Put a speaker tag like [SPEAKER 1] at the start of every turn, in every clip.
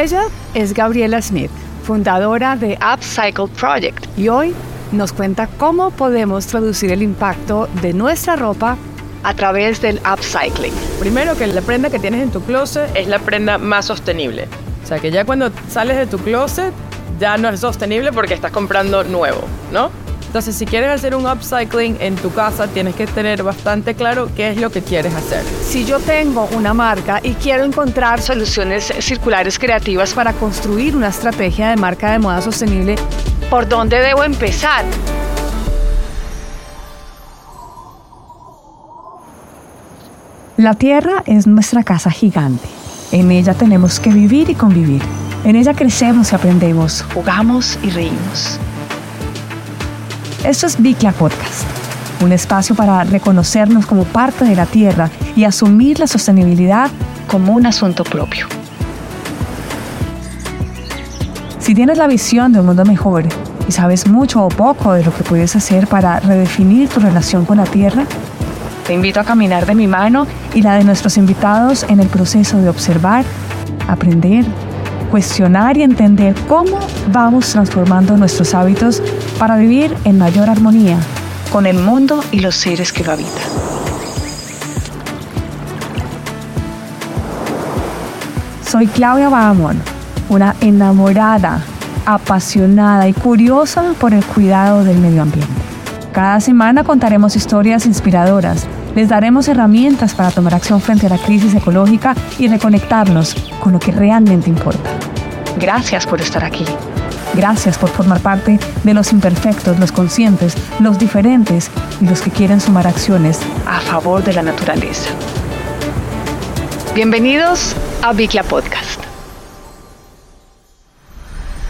[SPEAKER 1] Ella es Gabriela Smith, fundadora de Upcycle Project, y hoy nos cuenta cómo podemos traducir el impacto de nuestra ropa a través del upcycling.
[SPEAKER 2] Primero que la prenda que tienes en tu closet es la prenda más sostenible. O sea que ya cuando sales de tu closet ya no es sostenible porque estás comprando nuevo, ¿no? Entonces, si quieres hacer un upcycling en tu casa, tienes que tener bastante claro qué es lo que quieres hacer.
[SPEAKER 1] Si yo tengo una marca y quiero encontrar soluciones circulares creativas para construir una estrategia de marca de moda sostenible, ¿por dónde debo empezar? La Tierra es nuestra casa gigante. En ella tenemos que vivir y convivir. En ella crecemos y aprendemos, jugamos y reímos. Esto es Bicla Podcast, un espacio para reconocernos como parte de la Tierra y asumir la sostenibilidad como un asunto propio. Si tienes la visión de un mundo mejor y sabes mucho o poco de lo que puedes hacer para redefinir tu relación con la Tierra, te invito a caminar de mi mano y la de nuestros invitados en el proceso de observar, aprender cuestionar y entender cómo vamos transformando nuestros hábitos para vivir en mayor armonía con el mundo y los seres que lo habitan. Soy Claudia Bahamón, una enamorada, apasionada y curiosa por el cuidado del medio ambiente. Cada semana contaremos historias inspiradoras, les daremos herramientas para tomar acción frente a la crisis ecológica y reconectarnos con lo que realmente importa. Gracias por estar aquí. Gracias por formar parte de los imperfectos, los conscientes, los diferentes y los que quieren sumar acciones a favor de la naturaleza. Bienvenidos a Bicla Podcast.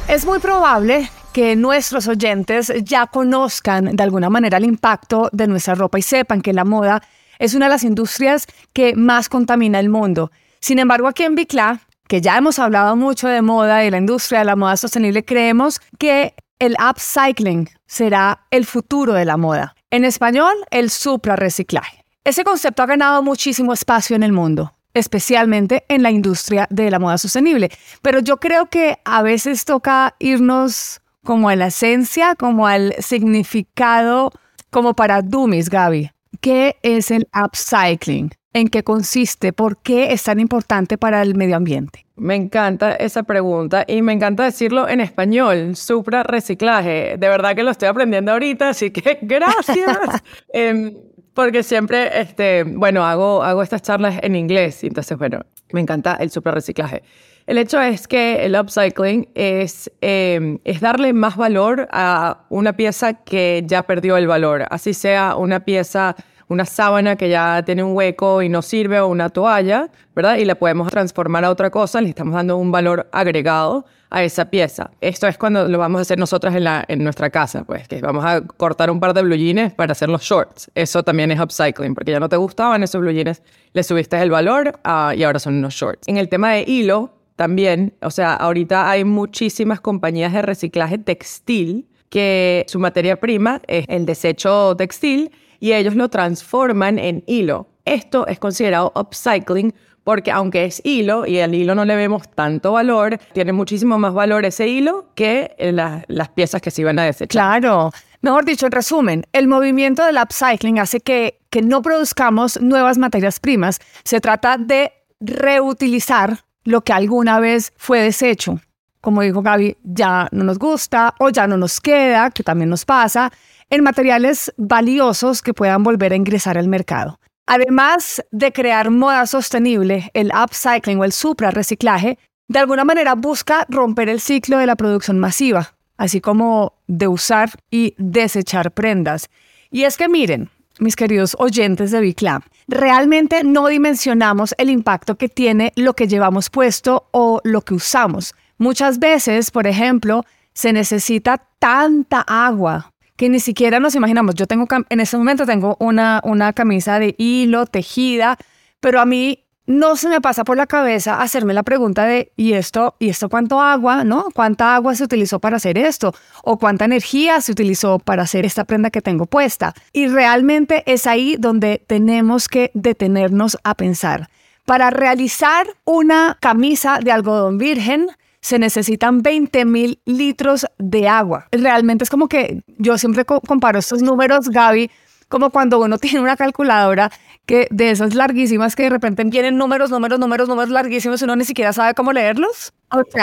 [SPEAKER 1] Es muy probable que nuestros oyentes ya conozcan de alguna manera el impacto de nuestra ropa y sepan que la moda es una de las industrias que más contamina el mundo. Sin embargo, aquí en Bicla que ya hemos hablado mucho de moda y la industria de la moda sostenible, creemos que el upcycling será el futuro de la moda. En español, el suprarreciclaje. Ese concepto ha ganado muchísimo espacio en el mundo, especialmente en la industria de la moda sostenible. Pero yo creo que a veces toca irnos como a la esencia, como al significado, como para dummies, Gaby. ¿Qué es el upcycling? en qué consiste, por qué es tan importante para el medio ambiente.
[SPEAKER 2] Me encanta esa pregunta y me encanta decirlo en español, supra reciclaje. De verdad que lo estoy aprendiendo ahorita, así que gracias. Em, porque siempre, este, bueno, hago, hago estas charlas en inglés, entonces, bueno, me encanta el supra reciclaje. El hecho es que el upcycling es, em, es darle más valor a una pieza que ya perdió el valor, así sea una pieza una sábana que ya tiene un hueco y no sirve o una toalla, ¿verdad? Y la podemos transformar a otra cosa, le estamos dando un valor agregado a esa pieza. Esto es cuando lo vamos a hacer nosotras en, la, en nuestra casa, pues, que vamos a cortar un par de blue jeans para hacer los shorts. Eso también es upcycling, porque ya no te gustaban esos blue jeans, le subiste el valor ah, y ahora son unos shorts. En el tema de hilo, también, o sea, ahorita hay muchísimas compañías de reciclaje textil que su materia prima es el desecho textil y ellos lo transforman en hilo. Esto es considerado upcycling porque aunque es hilo y al hilo no le vemos tanto valor, tiene muchísimo más valor ese hilo que las piezas que se iban a desechar.
[SPEAKER 1] Claro. Mejor dicho, en resumen, el movimiento del upcycling hace que, que no produzcamos nuevas materias primas. Se trata de reutilizar lo que alguna vez fue desecho. Como dijo Gaby, ya no nos gusta o ya no nos queda, que también nos pasa en materiales valiosos que puedan volver a ingresar al mercado. Además de crear moda sostenible, el upcycling o el supra reciclaje de alguna manera busca romper el ciclo de la producción masiva, así como de usar y desechar prendas. Y es que miren, mis queridos oyentes de Biclam, realmente no dimensionamos el impacto que tiene lo que llevamos puesto o lo que usamos. Muchas veces, por ejemplo, se necesita tanta agua que ni siquiera nos imaginamos. Yo tengo, en este momento tengo una, una camisa de hilo tejida, pero a mí no se me pasa por la cabeza hacerme la pregunta de, ¿y esto, ¿y esto cuánto agua, no? ¿Cuánta agua se utilizó para hacer esto? ¿O cuánta energía se utilizó para hacer esta prenda que tengo puesta? Y realmente es ahí donde tenemos que detenernos a pensar. Para realizar una camisa de algodón virgen, se necesitan 20 mil litros de agua. Realmente es como que yo siempre comparo estos números, Gaby, como cuando uno tiene una calculadora que de esas larguísimas que de repente vienen números, números, números, números larguísimos y uno ni siquiera sabe cómo leerlos.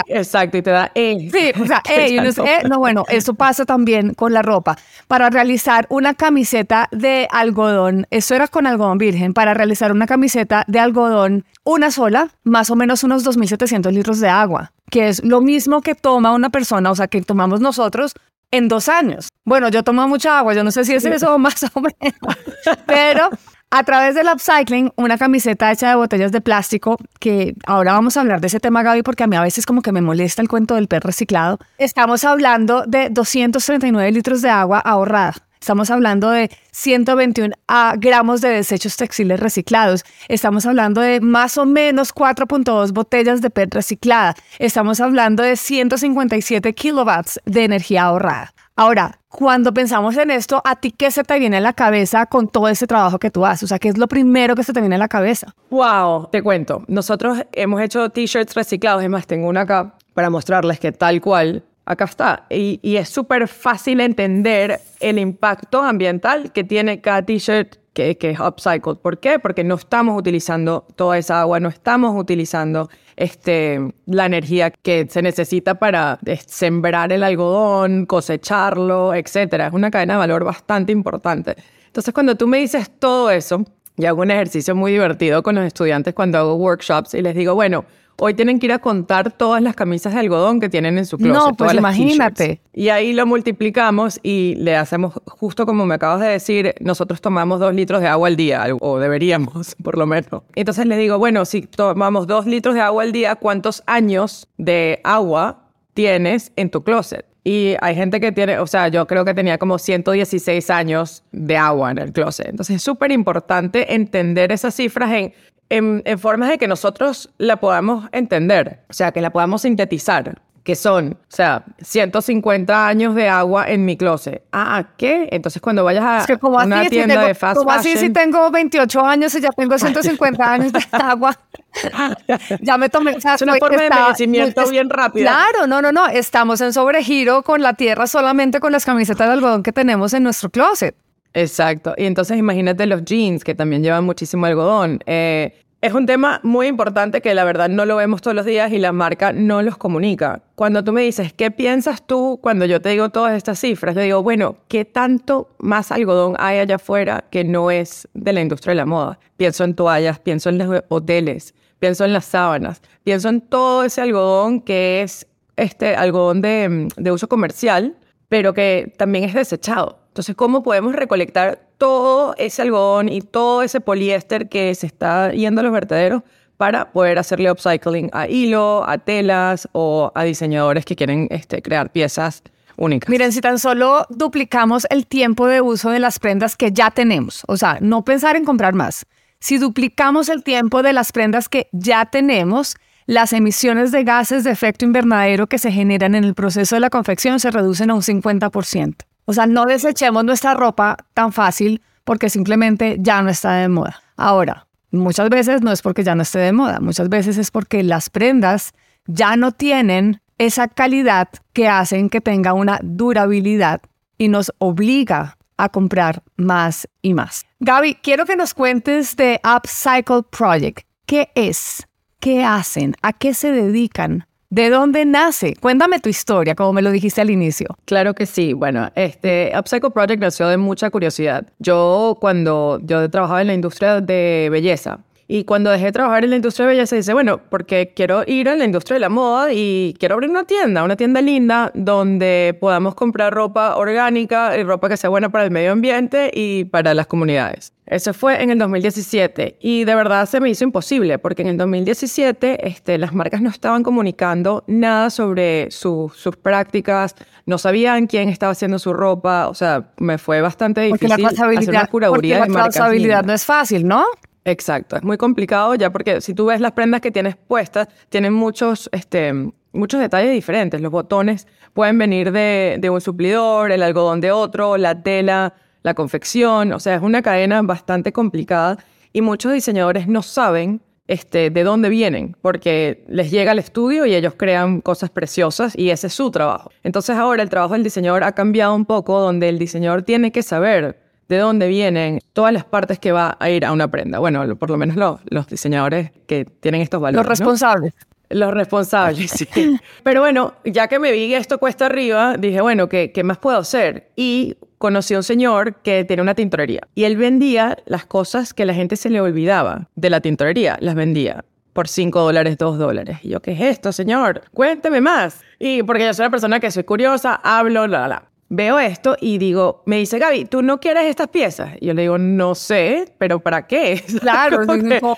[SPEAKER 2] Exacto, y te da E.
[SPEAKER 1] Sí, o sea, E, y uno es E. No, bueno, eso pasa también con la ropa. Para realizar una camiseta de algodón, eso era con algodón virgen, para realizar una camiseta de algodón, una sola, más o menos unos 2.700 litros de agua, que es lo mismo que toma una persona, o sea, que tomamos nosotros en dos años. Bueno, yo tomo mucha agua, yo no sé si es eso más o menos, pero a través del upcycling, una camiseta hecha de botellas de plástico, que ahora vamos a hablar de ese tema, Gaby, porque a mí a veces como que me molesta el cuento del PET reciclado. Estamos hablando de 239 litros de agua ahorrada. Estamos hablando de 121 gramos de desechos textiles reciclados. Estamos hablando de más o menos 4.2 botellas de PET reciclada. Estamos hablando de 157 kilowatts de energía ahorrada. Ahora, cuando pensamos en esto, ¿a ti qué se te viene a la cabeza con todo ese trabajo que tú haces? O sea, ¿qué es lo primero que se te viene a la cabeza?
[SPEAKER 2] Wow, te cuento. Nosotros hemos hecho t-shirts reciclados. Es más, tengo una acá para mostrarles que tal cual acá está. Y, es súper fácil entender el impacto ambiental que tiene cada t-shirt que, que, es upcycled. ¿Por qué? Porque no estamos utilizando toda esa agua, no estamos utilizando este, la energía que se necesita para eh, sembrar el algodón, cosecharlo, etc. Es una cadena de valor bastante importante. Entonces, cuando tú me dices todo eso, y hago un ejercicio muy divertido con los estudiantes cuando hago workshops y les digo, bueno, Hoy tienen que ir a contar todas las camisas de algodón que tienen en su closet.
[SPEAKER 1] No, pues imagínate.
[SPEAKER 2] Y ahí lo multiplicamos y le hacemos, justo como me acabas de decir, nosotros tomamos dos litros de agua al día, o deberíamos, por lo menos. Entonces les digo, bueno, si tomamos dos litros de agua al día, ¿cuántos años de agua tienes en tu closet? Y hay gente que tiene, o sea, yo creo que tenía como 116 años de agua en el closet. Entonces es súper importante entender esas cifras en en, formas de que nosotros la podamos entender, o sea, que la podamos sintetizar, que son, o sea, 150 años de agua en mi closet. Ah, ¿qué? Entonces cuando vayas a una tienda de fast
[SPEAKER 1] ¿cómo así si tengo 28 años y ya tengo 150 años de agua? ya me tomé. O
[SPEAKER 2] sea, es una forma de envejecimiento bien rápida.
[SPEAKER 1] Claro, no, no, no. Estamos en sobregiro con la tierra solamente con las camisetas de algodón que tenemos en nuestro closet.
[SPEAKER 2] Exacto. Y entonces imagínate los jeans, que también llevan muchísimo algodón. Eh, es un tema muy importante que la verdad no lo vemos todos los días y la marca no los comunica. Cuando tú me dices, ¿qué piensas tú cuando yo te digo todas estas cifras? Yo digo, bueno, ¿qué tanto más algodón hay allá afuera que no es de la industria de la moda? Pienso en toallas, pienso en los hoteles, pienso en las sábanas, pienso en todo ese algodón que es este algodón de, de uso comercial, pero que también es desechado. Entonces, ¿cómo podemos recolectar todo ese algodón y todo ese poliéster que se está yendo a los vertederos para poder hacerle upcycling a hilo, a telas o a diseñadores que quieren este, crear piezas únicas?
[SPEAKER 1] Miren, si tan solo duplicamos el tiempo de uso de las prendas que ya tenemos, o sea, no pensar en comprar más. Si duplicamos el tiempo de las prendas que ya tenemos, las emisiones de gases de efecto invernadero que se generan en el proceso de la confección se reducen a un 50%. O sea, no desechemos nuestra ropa tan fácil porque simplemente ya no está de moda. Ahora, muchas veces no es porque ya no esté de moda, muchas veces es porque las prendas ya no tienen esa calidad que hacen que tenga una durabilidad y nos obliga a comprar más y más. Gaby, quiero que nos cuentes de Upcycle Project. ¿Qué es? ¿Qué hacen? ¿A qué se dedican? ¿De dónde nace? Cuéntame tu historia, como me lo dijiste al inicio.
[SPEAKER 2] Claro que sí. Bueno, este Upcycle Project nació de mucha curiosidad. Yo cuando yo trabajaba en la industria de belleza, y cuando dejé de trabajar en la industria de belleza, dice, bueno, porque quiero ir a la industria de la moda y quiero abrir una tienda, una tienda linda donde podamos comprar ropa orgánica y ropa que sea buena para el medio ambiente y para las comunidades. Eso fue en el 2017 y de verdad se me hizo imposible porque en el 2017 este, las marcas no estaban comunicando nada sobre sus prácticas, no sabían quién estaba haciendo su ropa, o sea, me fue bastante difícil hacer una curaduría
[SPEAKER 1] porque la trazabilidad no es fácil, ¿no?
[SPEAKER 2] Exacto, es muy complicado ya porque si tú ves las prendas que tienes puestas, tienen muchos, este, muchos detalles diferentes. Los botones pueden venir de, un suplidor, el algodón de otro, la tela, la confección, o sea, es una cadena bastante complicada y muchos diseñadores no saben este, de dónde vienen, porque les llega al estudio y ellos crean cosas preciosas y ese es su trabajo. Entonces ahora el trabajo del diseñador ha cambiado un poco, donde el diseñador tiene que saber de dónde vienen todas las partes que va a ir a una prenda. Bueno, por lo menos los, los diseñadores que tienen estos valores.
[SPEAKER 1] Los responsables.
[SPEAKER 2] Los responsables, sí. Pero bueno, ya que me vi esto cuesta arriba, dije, bueno, ¿qué, ¿qué más puedo hacer? Y conocí a un señor que tiene una tintorería. Y él vendía las cosas que la gente se le olvidaba de la tintorería, las vendía por 5 dólares, 2 dólares. Y yo, ¿qué es esto, señor? Cuénteme más. Y porque yo soy una persona que soy curiosa, hablo, la, la, la. Veo esto y digo, me dice Gaby, ¿tú no quieres estas piezas? Y yo le digo, no sé, pero ¿para qué?
[SPEAKER 1] Claro,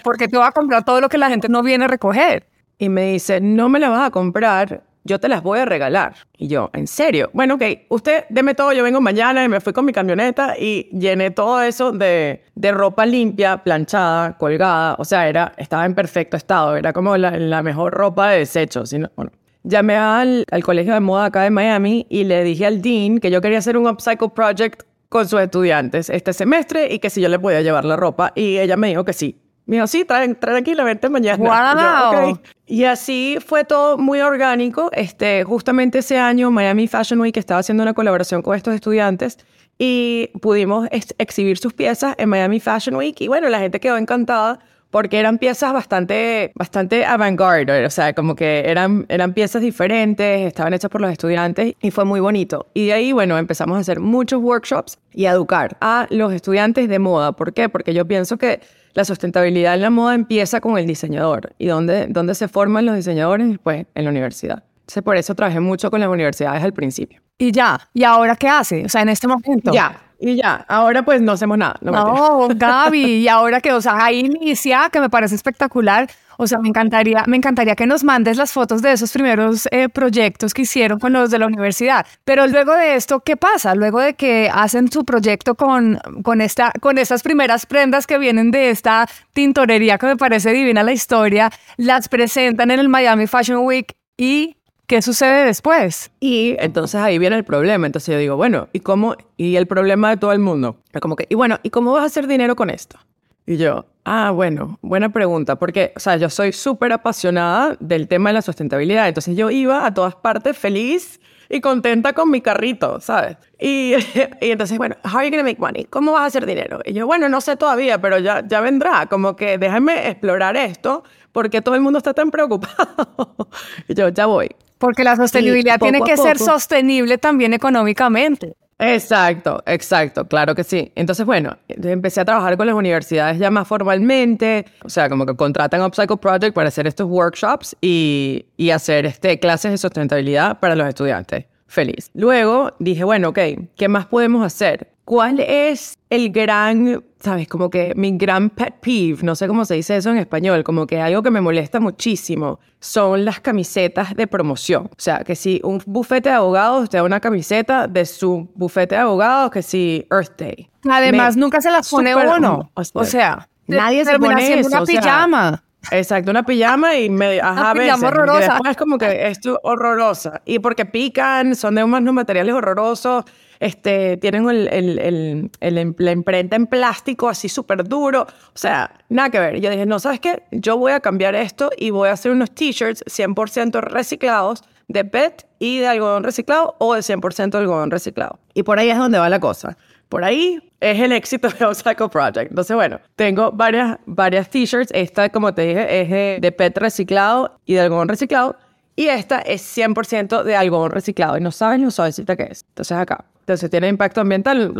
[SPEAKER 1] porque te va a comprar todo lo que la gente no viene a recoger.
[SPEAKER 2] Y me dice, no me la vas a comprar, yo te las voy a regalar. Y yo, ¿en serio? Bueno, ok, usted deme todo, yo vengo mañana y me fui con mi camioneta y llené todo eso de, de ropa limpia, planchada, colgada. O sea, era, estaba en perfecto estado, era como la, la mejor ropa de desecho. Sino, bueno, llamé al, al colegio de moda acá de Miami y le dije al dean que yo quería hacer un upcycle project con sus estudiantes este semestre y que si yo le podía llevar la ropa. Y ella me dijo que sí. Me dijo, sí, tranquilamente mañana.
[SPEAKER 1] Wow.
[SPEAKER 2] Y así fue todo muy orgánico. Este, justamente ese año Miami Fashion Week estaba haciendo una colaboración con estos estudiantes y pudimos ex exhibir sus piezas en Miami Fashion Week y bueno, la gente quedó encantada porque eran piezas bastante, bastante avant-garde, o sea, como que eran, eran piezas diferentes, estaban hechas por los estudiantes y fue muy bonito. Y de ahí, bueno, empezamos a hacer muchos workshops y a educar a los estudiantes de moda. ¿Por qué? Porque yo pienso que la sustentabilidad en la moda empieza con el diseñador. ¿Y dónde, dónde se forman los diseñadores? Pues en la universidad. Entonces, por eso trabajé mucho con las universidades al principio.
[SPEAKER 1] Y ya, ¿y ahora qué hace? O sea, en este momento.
[SPEAKER 2] Ya, y ya, ahora pues no hacemos nada. No,
[SPEAKER 1] no Gaby, y ahora que, o sea, ahí inicia, que me parece espectacular. O sea, me encantaría, me encantaría que nos mandes las fotos de esos primeros eh, proyectos que hicieron con los de la universidad. Pero luego de esto, ¿qué pasa? Luego de que hacen su proyecto con, con, esta, con estas primeras prendas que vienen de esta tintorería que me parece divina la historia, las presentan en el Miami Fashion Week y ¿Qué sucede después?
[SPEAKER 2] Y entonces ahí viene el problema. Entonces yo digo, bueno, ¿y cómo? Y el problema de todo el mundo. Como que, y bueno, ¿y cómo vas a hacer dinero con esto? Y yo, ah, bueno, buena pregunta, porque, o sea, yo soy súper apasionada del tema de la sustentabilidad. Entonces yo iba a todas partes feliz y contenta con mi carrito, ¿sabes? Y, y entonces, bueno, how are you to make money? ¿Cómo vas a hacer dinero? Y yo, bueno, no sé todavía, pero ya, ya vendrá. Como que déjame explorar esto porque todo el mundo está tan preocupado. y yo, ya voy.
[SPEAKER 1] Porque la sostenibilidad tiene que ser sostenible también económicamente.
[SPEAKER 2] Exacto, exacto, claro que sí. Entonces, bueno, empecé a trabajar con las universidades ya más formalmente, o sea, como que contratan Upcycle Project para hacer estos workshops y, y hacer este, clases de sustentabilidad para los estudiantes. Feliz. Luego dije, bueno, ok, ¿qué más podemos hacer? ¿Cuál es el gran, sabes, como que mi gran pet peeve, no sé cómo se dice eso en español, como que algo que me molesta muchísimo, son las camisetas de promoción. O sea, que si un bufete de abogados te da una camiseta de su bufete de abogados, que si Earth Day.
[SPEAKER 1] Además, nunca se las pone uno. O sea, nadie se pone eso. una pijama.
[SPEAKER 2] Exacto, una pijama y me, ajá, una pijama horrorosa. Y después como que es horrorosa. Y porque pican, son de unos materiales horrorosos este, tienen el, el, el, la imprenta en plástico así súper duro. O sea, nada que ver. Yo dije, no, ¿sabes qué? Yo voy a cambiar esto y voy a hacer unos t-shirts 100% reciclados de PET y de algodón reciclado o de 100% de algodón reciclado. Y por ahí es donde va la cosa. Por ahí es el éxito de Upcycle Project. Entonces, bueno, tengo varias, varias t-shirts. Esta, como te dije, es de, PET reciclado y de algodón reciclado. Y esta es 100% de algodón reciclado. Y no saben lo suavecita que es. Entonces, acá. Entonces tiene impacto ambiental.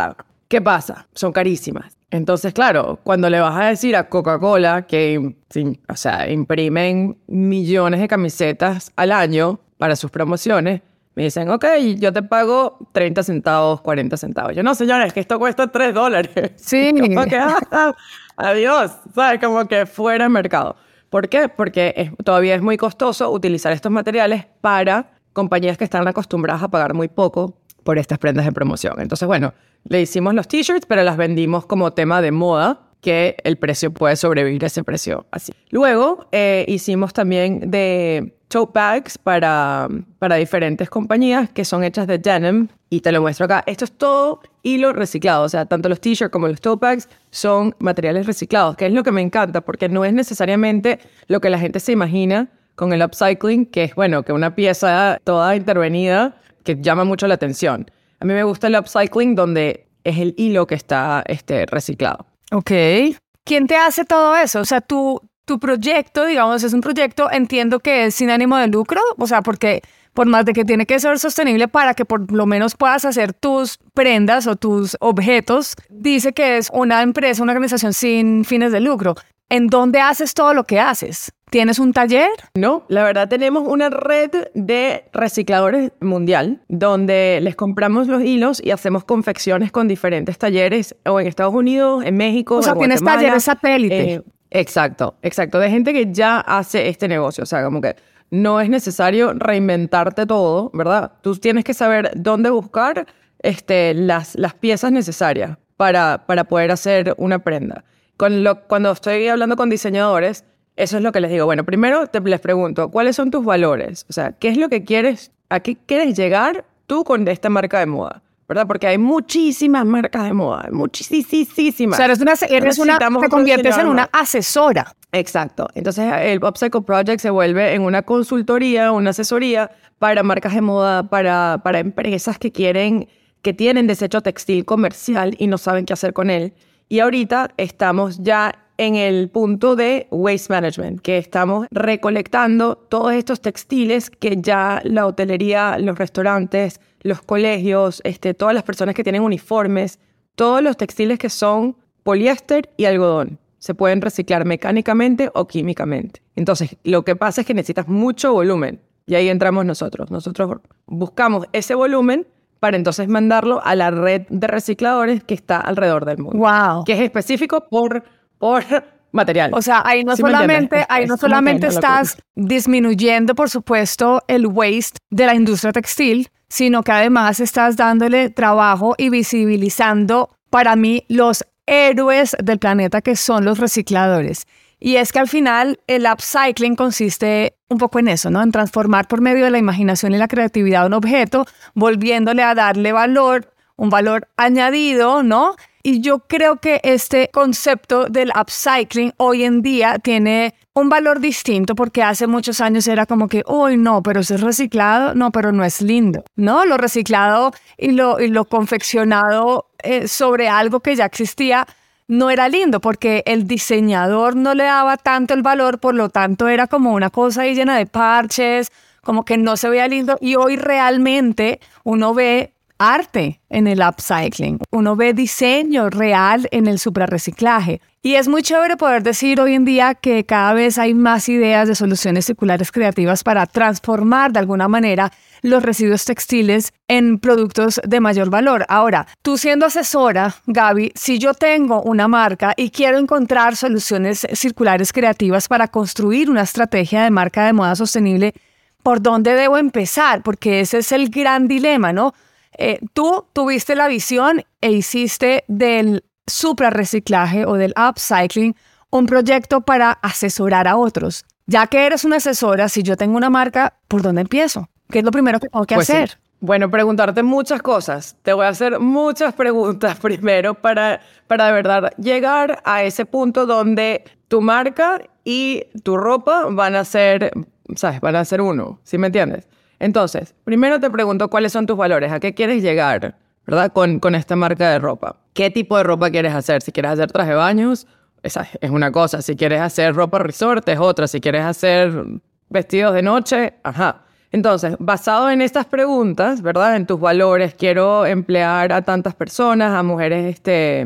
[SPEAKER 2] ¿Qué pasa? Son carísimas. Entonces, claro, cuando le vas a decir a Coca-Cola que o sea, imprimen millones de camisetas al año para sus promociones, me dicen, ok, yo te pago 30 centavos, 40 centavos. Yo no, señores, que esto cuesta 3 dólares.
[SPEAKER 1] Sí.
[SPEAKER 2] Como que, ah, adiós, ¿sabes? Como que fuera de mercado. ¿Por qué? Porque todavía es muy costoso utilizar estos materiales para compañías que están acostumbradas a pagar muy poco por estas prendas de promoción. Entonces, bueno, le hicimos los t-shirts, pero las vendimos como tema de moda, que el precio puede sobrevivir a ese precio así. Luego eh, hicimos también de tote bags para, para diferentes compañías que son hechas de denim y te lo muestro acá. Esto es todo hilo reciclado, o sea, tanto los t-shirts como los tote bags son materiales reciclados, que es lo que me encanta porque no es necesariamente lo que la gente se imagina con el upcycling, que es, bueno, que una pieza toda intervenida que llama mucho la atención. A mí me gusta el upcycling donde es el hilo que está este, reciclado.
[SPEAKER 1] Ok. ¿Quién te hace todo eso? O sea, tú, tu proyecto, digamos, es un proyecto, entiendo que es sin ánimo de lucro, o sea, porque por más de que tiene que ser sostenible para que por lo menos puedas hacer tus prendas o tus objetos, dice que es una empresa, una organización sin fines de lucro. ¿En dónde haces todo lo que haces? ¿Tienes un taller?
[SPEAKER 2] No, la verdad tenemos una red de recicladores mundial donde les compramos los hilos y hacemos confecciones con diferentes talleres o en Estados Unidos, en México.
[SPEAKER 1] O sea, tienes talleres satélite.
[SPEAKER 2] Eh, exacto, exacto, de gente que ya hace este negocio. O sea, como que no es necesario reinventarte todo, ¿verdad? Tú tienes que saber dónde buscar este, las, las piezas necesarias para, para poder hacer una prenda. cuando estoy hablando con diseñadores, eso es lo que les digo. Bueno, primero te, les pregunto, ¿cuáles son tus valores? O sea, ¿qué es lo que quieres, a qué quieres llegar tú con esta marca de moda? ¿Verdad? Porque hay muchísimas marcas de moda, muchísimas.
[SPEAKER 1] O sea, eres una, eres una te conviertes en una asesora.
[SPEAKER 2] Exacto. Entonces, el Upcycle Project se vuelve en una consultoría, una asesoría para marcas de moda, para, para empresas que quieren, que tienen desecho textil comercial y no saben qué hacer con él. Y ahorita estamos ya en el punto de waste management, que estamos recolectando todos estos textiles que ya la hotelería, los restaurantes, los colegios, este, todas las personas que tienen uniformes, todos los textiles que son poliéster y algodón. Se pueden reciclar mecánicamente o químicamente. Entonces, lo que pasa es que necesitas mucho volumen. Y ahí entramos nosotros. Nosotros buscamos ese volumen para entonces mandarlo a la red de recicladores que está alrededor del mundo.
[SPEAKER 1] Wow.
[SPEAKER 2] Que es específico por por material.
[SPEAKER 1] O sea, ahí no solamente, ahí no solamente estás disminuyendo, por supuesto, el waste de la industria textil, sino que además estás dándole trabajo y visibilizando para mí los héroes del planeta que son los recicladores. Y es que al final el upcycling consiste un poco en eso, ¿no? En transformar por medio de la imaginación y la creatividad un objeto, volviéndole a darle valor, un valor añadido, ¿no? Y yo creo que este concepto del upcycling hoy en día tiene un valor distinto porque hace muchos años era como que, uy, no, pero es reciclado, no, pero no es lindo, ¿no? Lo reciclado y lo, y lo confeccionado eh, sobre algo que ya existía no era lindo porque el diseñador no le daba tanto el valor, por lo tanto era como una cosa ahí llena de parches, como que no se veía lindo y hoy realmente uno ve arte en el upcycling. Uno ve diseño real en el suprarreciclaje. Y es muy chévere poder decir hoy en día que cada vez hay más ideas de soluciones circulares creativas para transformar de alguna manera los residuos textiles en productos de mayor valor. Ahora, tú siendo asesora, Gaby, si yo tengo una marca y quiero encontrar soluciones circulares creativas para construir una estrategia de marca de moda sostenible, ¿por dónde debo empezar? Porque ese es el gran dilema, ¿no? Eh, tú tuviste la visión e hiciste del suprarreciclaje o del upcycling un proyecto para asesorar a otros. Ya que eres una asesora, si yo tengo una marca, ¿por dónde empiezo? ¿Qué es lo primero que tengo que pues hacer?
[SPEAKER 2] Bueno, preguntarte muchas cosas. Te voy a hacer muchas preguntas primero para, para de verdad llegar a ese punto donde tu marca y tu ropa van a ser, ¿sabes? Van a ser uno, ¿sí me entiendes? Entonces, primero te pregunto cuáles son tus valores, a qué quieres llegar, ¿verdad? Con, con esta marca de ropa. ¿Qué tipo de ropa quieres hacer? Si quieres hacer traje de baños, esa es una cosa. Si quieres hacer ropa resort, es otra. Si quieres hacer vestidos de noche, ajá. Entonces, basado en estas preguntas, ¿verdad? En tus valores, quiero emplear a tantas personas, a mujeres, este...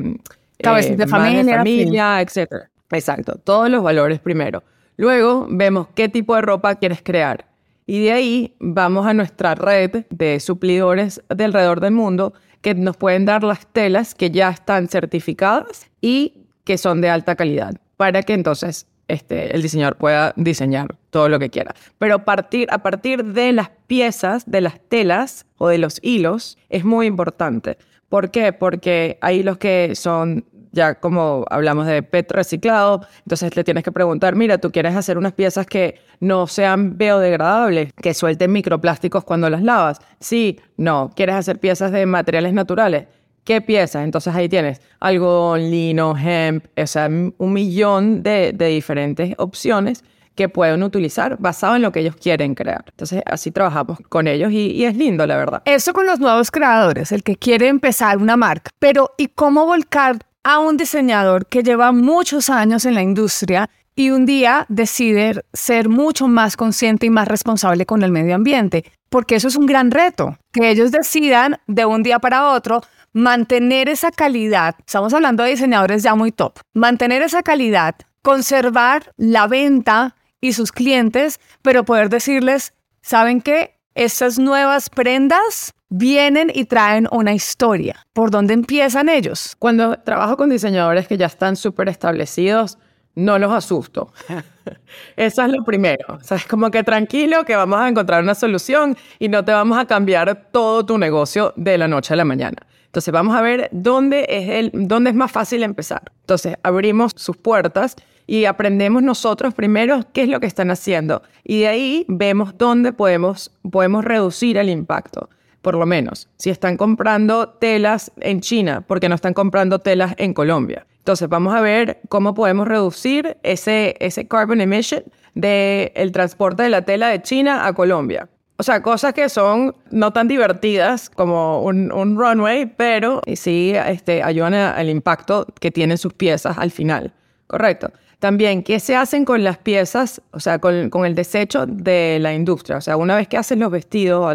[SPEAKER 1] Eh, de familia,
[SPEAKER 2] familia etc. Exacto, todos los valores primero. Luego vemos qué tipo de ropa quieres crear. Y de ahí vamos a nuestra red de suplidores de del mundo que nos pueden dar las telas que ya están certificadas y que son de alta calidad para que entonces este, el diseñador pueda diseñar todo lo que quiera. Pero partir, a partir de las piezas, de las telas o de los hilos, es muy importante. ¿Por qué? Porque hay hilos que son ya como hablamos de PET reciclado, entonces le tienes que preguntar, mira, tú quieres hacer unas piezas que no sean biodegradables, que suelten microplásticos cuando las lavas. Sí, no, quieres hacer piezas de materiales naturales. ¿Qué piezas? Entonces ahí tienes algodón, lino, hemp, o sea, un millón de, diferentes opciones que pueden utilizar basado en lo que ellos quieren crear. Entonces, así trabajamos con ellos y, es lindo, la verdad.
[SPEAKER 1] Eso con los nuevos creadores, el que quiere empezar una marca. Pero, ¿y cómo volcar a un diseñador que lleva muchos años en la industria y un día decide ser mucho más consciente y más responsable con el medio ambiente? Porque eso es un gran reto, que ellos decidan de un día para otro mantener esa calidad. Estamos hablando de diseñadores ya muy top. Mantener esa calidad, conservar la venta y sus clientes, pero poder decirles, ¿saben qué? Estas nuevas prendas vienen y traen una historia. ¿Por dónde empiezan ellos?
[SPEAKER 2] Cuando trabajo con diseñadores que ya están súper establecidos, no los asusto. Eso es lo primero. O sea, es como que tranquilo, que vamos a encontrar una solución y no te vamos a cambiar todo tu negocio de la noche a la mañana. Entonces vamos a ver dónde es, el, dónde es más fácil empezar. Entonces abrimos sus puertas y aprendemos nosotros primero qué es lo que están haciendo y de ahí vemos dónde podemos, podemos reducir el impacto. Por lo menos, si están comprando telas en China, porque no están comprando telas en Colombia. Entonces, vamos a ver cómo podemos reducir ese, ese carbon emission del transporte de la tela de China a Colombia. O sea, cosas que son no tan divertidas como un, un runway, pero sí este, ayudan al impacto que tienen sus piezas al final. Correcto. También, ¿qué se hacen con las piezas, o sea, con, el desecho de la industria? O sea, una vez que haces los vestidos,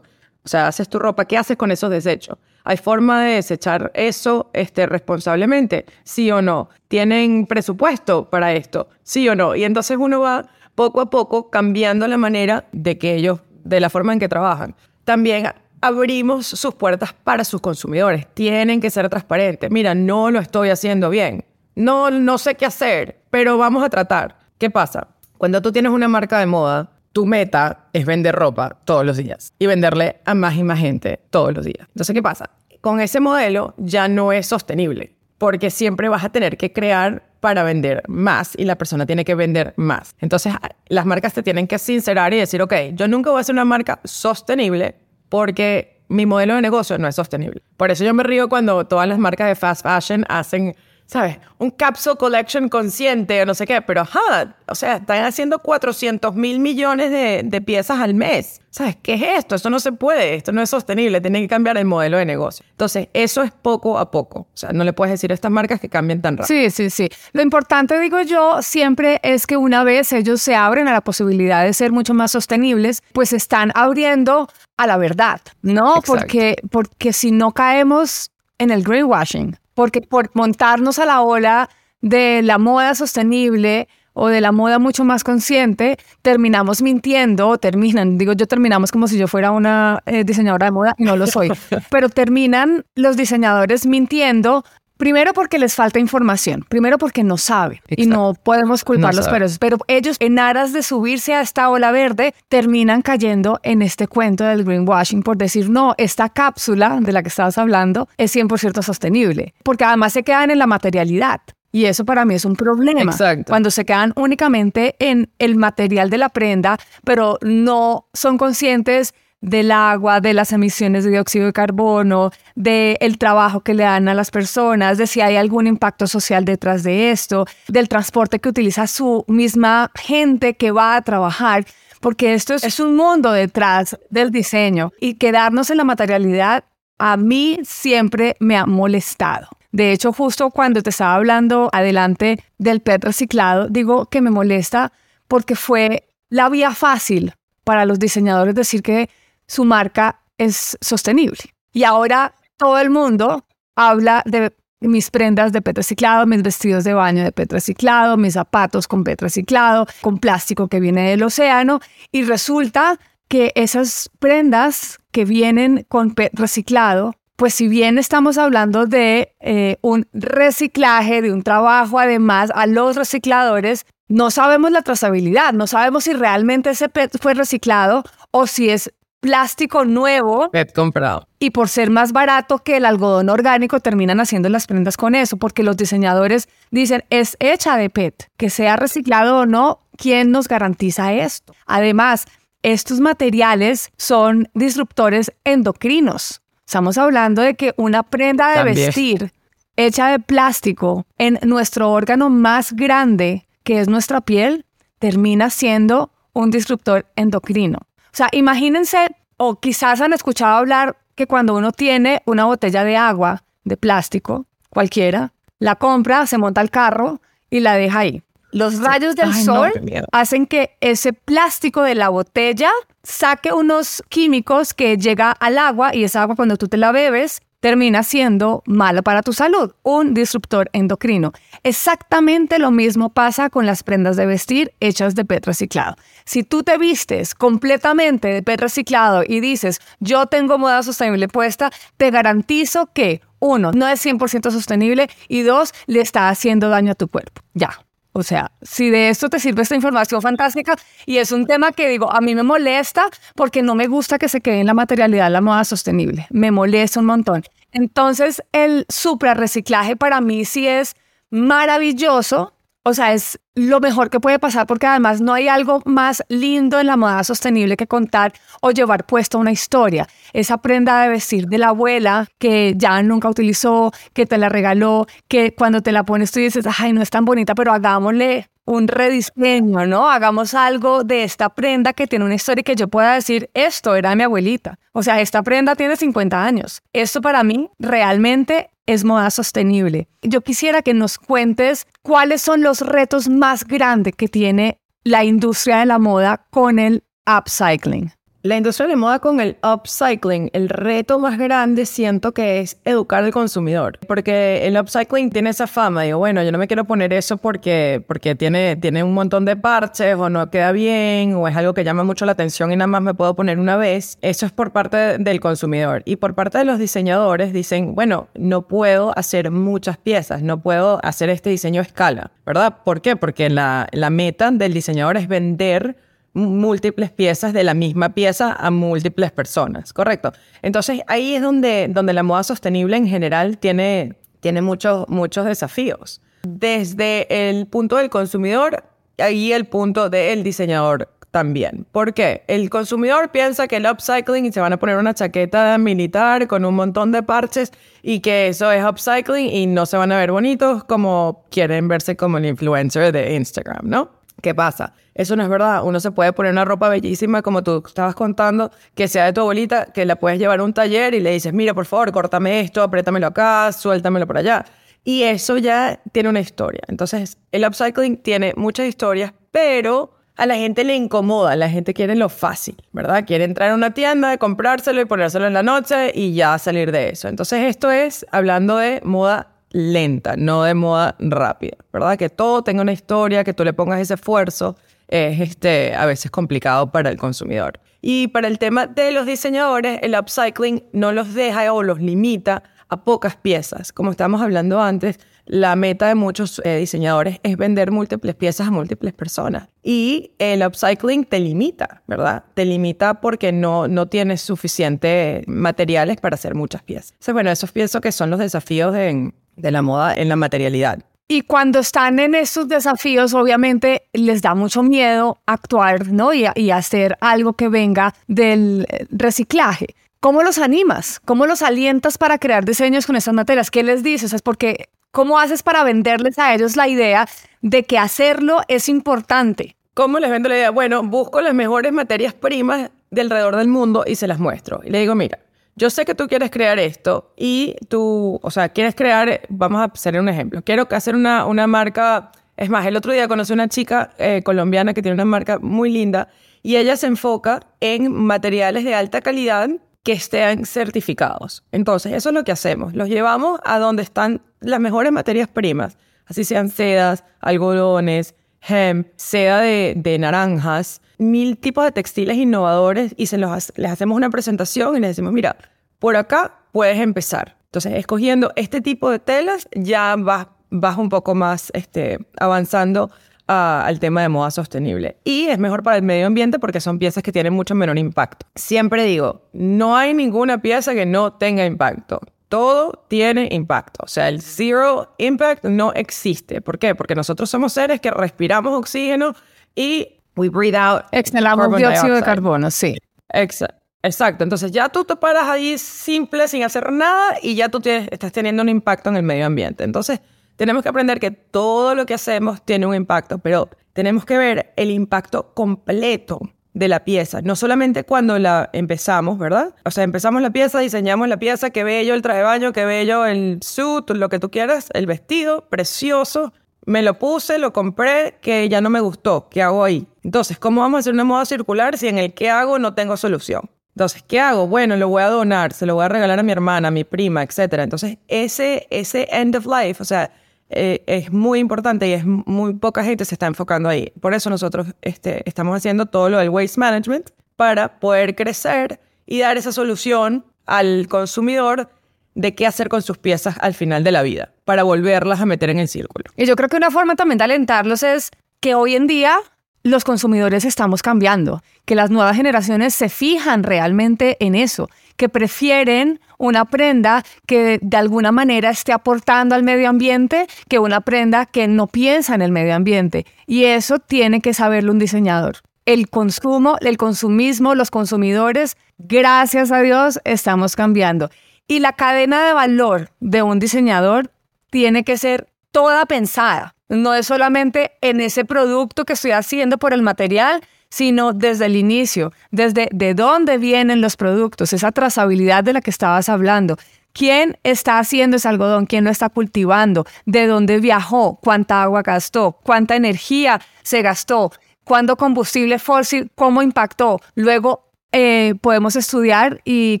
[SPEAKER 2] o sea, haces tu ropa, ¿qué haces con esos desechos? ¿Hay forma de desechar eso este, responsablemente? ¿Sí o no? ¿Tienen presupuesto para esto? ¿Sí o no? Y entonces uno va poco a poco cambiando la manera de que ellos, de la forma en que trabajan. También abrimos sus puertas para sus consumidores. Tienen que ser transparentes. Mira, no lo estoy haciendo bien no, no sé qué hacer, pero vamos a tratar. ¿Qué pasa? Cuando tú tienes una marca de moda, tu meta es vender ropa todos los días y venderle a más y más gente todos los días. Entonces, ¿qué pasa? Con ese modelo ya no es sostenible porque siempre vas a tener que crear para vender más y la persona tiene que vender más. Entonces, las marcas te tienen que sincerar y decir, ok, yo nunca voy a hacer una marca sostenible porque mi modelo de negocio no es sostenible. Por eso yo me río cuando todas las marcas de fast fashion hacen ¿sabes? Un capsule collection consciente o no sé qué, pero ajá, o sea, están haciendo 400 mil millones de, de, piezas al mes. ¿Sabes? ¿Qué es esto? Esto no se puede, esto no es sostenible, tienen que cambiar el modelo de negocio. Entonces, eso es poco a poco. O sea, no le puedes decir a estas marcas que cambien tan rápido.
[SPEAKER 1] Sí, sí, sí. Lo importante, digo yo, siempre es que una vez ellos se abren a la posibilidad de ser mucho más sostenibles, pues están abriendo a la verdad, ¿no? Porque, porque si no caemos en el greenwashing, porque por montarnos a la ola de la moda sostenible o de la moda mucho más consciente, terminamos mintiendo, terminan, digo yo terminamos como si yo fuera una eh, diseñadora de moda, y no lo soy, pero terminan los diseñadores mintiendo Primero porque les falta información, primero porque no saben y no podemos culparlos por eso, pero ellos en aras de subirse a esta ola verde terminan cayendo en este cuento del greenwashing por decir, no, esta cápsula de la que estabas hablando es 100% sostenible, porque además se quedan en la materialidad. Y eso para mí es un problema.
[SPEAKER 2] Exacto.
[SPEAKER 1] Cuando se quedan únicamente en el material de la prenda, pero no son conscientes del agua, de las emisiones de dióxido de carbono, del el trabajo que le dan a las personas, de si hay algún impacto social detrás de esto, del transporte que utiliza su misma gente que va a trabajar, porque esto es, es un mundo detrás del diseño y quedarnos en la materialidad a mí siempre me ha molestado. De hecho, justo cuando te estaba hablando adelante del PET reciclado, digo que me molesta porque fue la vía fácil para los diseñadores decir que su marca es sostenible. Y ahora todo el mundo habla de mis prendas de PET reciclado, mis vestidos de baño de PET reciclado, mis zapatos con PET reciclado, con plástico que viene del océano. Y resulta que esas prendas que vienen con reciclado, pues si bien estamos hablando de eh, un reciclaje, de un trabajo además a los recicladores, no sabemos la trazabilidad, no sabemos si realmente ese PET fue reciclado o si es plástico nuevo.
[SPEAKER 2] He comprado.
[SPEAKER 1] Y por ser más barato que el algodón orgánico, terminan haciendo las prendas con eso, porque los diseñadores dicen, es hecha de PET, que sea reciclado o no, ¿quién nos garantiza esto? Además, estos materiales son disruptores endocrinos. Estamos hablando de que una prenda de vestir hecha de plástico en nuestro órgano más grande, que es nuestra piel, termina siendo un disruptor endocrino. O sea, imagínense, o quizás han escuchado hablar que cuando uno tiene una botella de agua de plástico, cualquiera, la compra, se monta al carro y la deja ahí. Los rayos del sol hacen que ese plástico de la botella saque unos químicos que llega al agua y esa agua cuando tú te la bebes termina siendo malo para tu salud, un disruptor endocrino. Exactamente lo mismo pasa con las prendas de vestir hechas de PET reciclado. Si tú te vistes completamente de PET reciclado y dices, yo tengo moda sostenible puesta, te garantizo que, uno, no es 100% sostenible y dos, le está haciendo daño a tu cuerpo. Ya, o sea, si de esto te sirve esta información fantástica y es un tema que digo, a mí me molesta porque no me gusta que se quede en la materialidad la moda sostenible. Me molesta un montón. Entonces, el supra reciclaje para mí sí es maravilloso o sea, es lo mejor que puede pasar porque además no hay algo más lindo en la moda sostenible que contar o llevar puesto una historia. Esa prenda de vestir de la abuela que ya nunca utilizó, que te la regaló, que cuando te la pones tú dices, ay, no es tan bonita, pero hagámosle un rediseño, ¿no? Hagamos algo de esta prenda que tiene una historia y que yo pueda decir, esto era mi abuelita. O sea, esta prenda tiene 50 años. Esto para mí realmente es moda sostenible. Yo quisiera que nos cuentes cuáles son los retos más grandes que tiene la industria de la moda con el upcycling.
[SPEAKER 2] La industria de moda con el upcycling, el reto más grande siento que es educar al consumidor, porque el upcycling tiene esa fama, digo, bueno, yo no me quiero poner eso porque, porque tiene, tiene un montón de parches o no queda bien o es algo que llama mucho la atención y nada más me puedo poner una vez. Eso es por parte del consumidor y por parte de los diseñadores dicen, bueno, no puedo hacer muchas piezas, no puedo hacer este diseño a escala, ¿verdad? ¿Por qué? Porque la, la meta del diseñador es vender múltiples piezas de la misma pieza a múltiples personas, ¿correcto? Entonces ahí es donde, donde la moda sostenible en general tiene, tiene muchos, muchos desafíos. Desde el punto del consumidor, ahí el punto del diseñador también. ¿Por qué? El consumidor piensa que el upcycling y se van a poner una chaqueta militar con un montón de parches y que eso es upcycling y no se van a ver bonitos como quieren verse como el influencer de Instagram, ¿no? ¿Qué pasa? Eso no es verdad. Uno se puede poner una ropa bellísima, como tú estabas contando, que sea de tu abuelita, que la puedes llevar a un taller y le dices, mira, por favor, córtame esto, apriétamelo acá, suéltamelo por allá. Y eso ya tiene una historia. Entonces, el upcycling tiene muchas historias, pero a la gente le incomoda, la gente quiere lo fácil, ¿verdad? Quiere entrar a una tienda, comprárselo y ponérselo en la noche y ya salir de eso. Entonces, esto es hablando de moda lenta, no de moda rápida, ¿verdad? Que todo tenga una historia, que tú le pongas ese esfuerzo, es este, a veces complicado para el consumidor. Y para el tema de los diseñadores, el upcycling no los deja o los limita a pocas piezas. Como estábamos hablando antes, la meta de muchos eh, diseñadores es vender múltiples piezas a múltiples personas. Y el upcycling te limita, ¿verdad? Te limita porque no, no tienes suficientes materiales para hacer muchas piezas. Entonces, bueno, esos pienso que son los desafíos de, de la moda en la materialidad.
[SPEAKER 1] Y cuando están en estos desafíos, obviamente les da mucho miedo actuar, ¿no? Y, hacer algo que venga del reciclaje. ¿Cómo los animas? ¿Cómo los alientas para crear diseños con estas materias? ¿Qué les dices? Es porque, ¿cómo haces para venderles a ellos la idea de que hacerlo es importante?
[SPEAKER 2] ¿Cómo les vendo la idea? Bueno, busco las mejores materias primas de alrededor del mundo y se las muestro. Y le digo, mira, yo sé que tú quieres crear esto y tú, o sea, quieres crear, vamos a hacer un ejemplo, quiero hacer una, una marca, es más, el otro día conocí a una chica eh, colombiana que tiene una marca muy linda y ella se enfoca en materiales de alta calidad que estén certificados. Entonces, eso es lo que hacemos, los llevamos a donde están las mejores materias primas, así sean sedas, algodones, hemp, seda de, de naranjas, mil tipos de textiles innovadores y se los, les hacemos una presentación y les decimos, mira, por acá puedes empezar. Entonces, escogiendo este tipo de telas, ya vas, vas un poco más este, avanzando al tema de moda sostenible. Y es mejor para el medio ambiente porque son piezas que tienen mucho menor impacto. Siempre digo, no hay ninguna pieza que no tenga impacto. Todo tiene impacto. O sea, el zero impact no existe. ¿Por qué? Porque nosotros somos seres que respiramos oxígeno y we breathe out.
[SPEAKER 1] Exhalamos dióxido de carbono, sí.
[SPEAKER 2] Exacto. Exacto, entonces ya tú te paras ahí simple, sin hacer nada, y ya tú estás teniendo un impacto en el medio ambiente. Entonces, tenemos que aprender que todo lo que hacemos tiene un impacto, pero tenemos que ver el impacto completo de la pieza, no solamente cuando la empezamos, ¿verdad? O sea, empezamos la pieza, diseñamos la pieza, qué bello el traje de baño, qué bello el suit, lo que tú quieras, el vestido, precioso, me lo puse, lo compré, que ya no me gustó, ¿qué hago ahí? Entonces, ¿cómo vamos a hacer una moda circular si en el qué hago no tengo solución? Entonces, ¿qué hago? Bueno, lo voy a donar, se lo voy a regalar a mi hermana, a mi prima, etc. Entonces, ese, ese end of life, o sea, eh, es muy importante y es muy poca gente se está enfocando ahí. Por eso nosotros este, estamos haciendo todo lo del waste management para poder crecer y dar esa solución al consumidor de qué hacer con sus piezas al final de la vida, para volverlas a meter en el círculo.
[SPEAKER 1] Y yo creo que una forma también de alentarlos es que hoy en día los consumidores estamos cambiando, que las nuevas generaciones se fijan realmente en eso, que prefieren una prenda que de alguna manera esté aportando al medio ambiente que una prenda que no piensa en el medio ambiente. Y eso tiene que saberlo un diseñador. El consumo, el consumismo, los consumidores, gracias a Dios, estamos cambiando. Y la cadena de valor de un diseñador tiene que ser toda pensada no es solamente en ese producto que estoy haciendo por el material, sino desde el inicio, desde de dónde vienen los productos, esa trazabilidad de la que estabas hablando. ¿Quién está haciendo ese algodón? ¿Quién lo está cultivando? ¿De dónde viajó? ¿Cuánta agua gastó? ¿Cuánta energía se gastó? ¿Cuándo combustible fósil? ¿Cómo impactó? Luego, eh, podemos estudiar y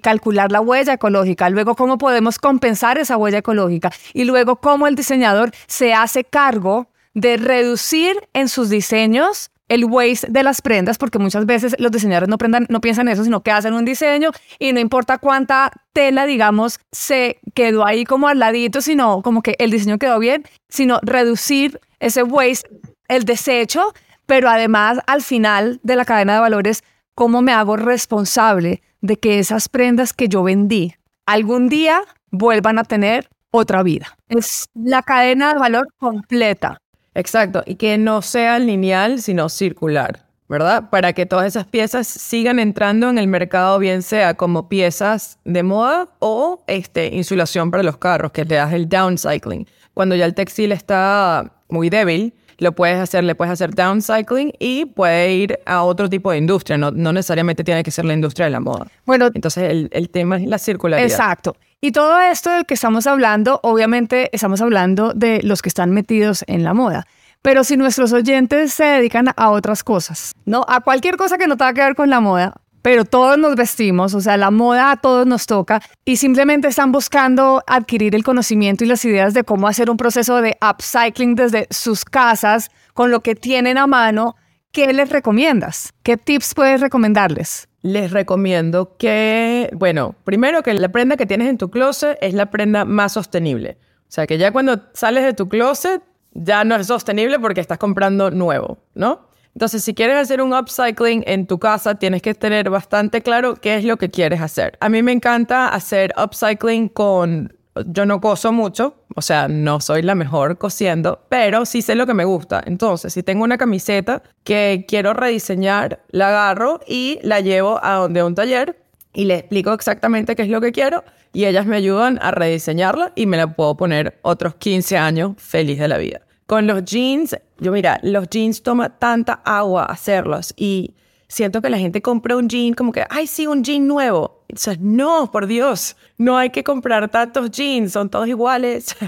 [SPEAKER 1] calcular la huella ecológica, luego cómo podemos compensar esa huella ecológica y luego cómo el diseñador se hace cargo de reducir en sus diseños el waste de las prendas, porque muchas veces los diseñadores no, prendan, no piensan eso, sino que hacen un diseño y no importa cuánta tela, digamos, se quedó ahí como al ladito, sino como que el diseño quedó bien, sino reducir ese waste, el desecho, pero además al final de la cadena de valores ¿Cómo me hago responsable de que esas prendas que yo vendí algún día vuelvan a tener otra vida? Es la cadena de valor completa.
[SPEAKER 2] Exacto, y que no sea lineal, sino circular, ¿verdad? Para que todas esas piezas sigan entrando en el mercado, bien sea como piezas de moda o este, insulación para los carros, que le das el downcycling. Cuando ya el textil está muy débil, lo puedes hacer, le puedes hacer downcycling y puede ir a otro tipo de industria, no, no necesariamente tiene que ser la industria de la moda. Bueno, entonces el, el tema es la circularidad.
[SPEAKER 1] Exacto. Y todo esto del que estamos hablando, obviamente estamos hablando de los que están metidos en la moda. Pero si nuestros oyentes se dedican a otras cosas, ¿no? A cualquier cosa que no tenga que ver con la moda, pero todos nos vestimos, o sea, la moda a todos nos toca y simplemente están buscando adquirir el conocimiento y las ideas de cómo hacer un proceso de upcycling desde sus casas con lo que tienen a mano. ¿Qué les recomiendas? ¿Qué tips puedes recomendarles?
[SPEAKER 2] Les recomiendo que, bueno, primero que la prenda que tienes en tu closet es la prenda más sostenible. O sea, que ya cuando sales de tu closet ya no es sostenible porque estás comprando nuevo, ¿no? Entonces, si quieres hacer un upcycling en tu casa, tienes que tener bastante claro qué es lo que quieres hacer. A mí me encanta hacer upcycling con... Yo no coso mucho, o sea, no soy la mejor cosiendo, pero sí sé lo que me gusta. Entonces, si tengo una camiseta que quiero rediseñar, la agarro y la llevo a donde un taller y le explico exactamente qué es lo que quiero y ellas me ayudan a rediseñarla y me la puedo poner otros 15 años feliz de la vida. Con los jeans, yo mira, los jeans toma tanta agua hacerlos y siento que la gente compra un jean como que, ay, sí, un jean nuevo. Entonces, no, por Dios, no hay que comprar tantos jeans, son todos iguales.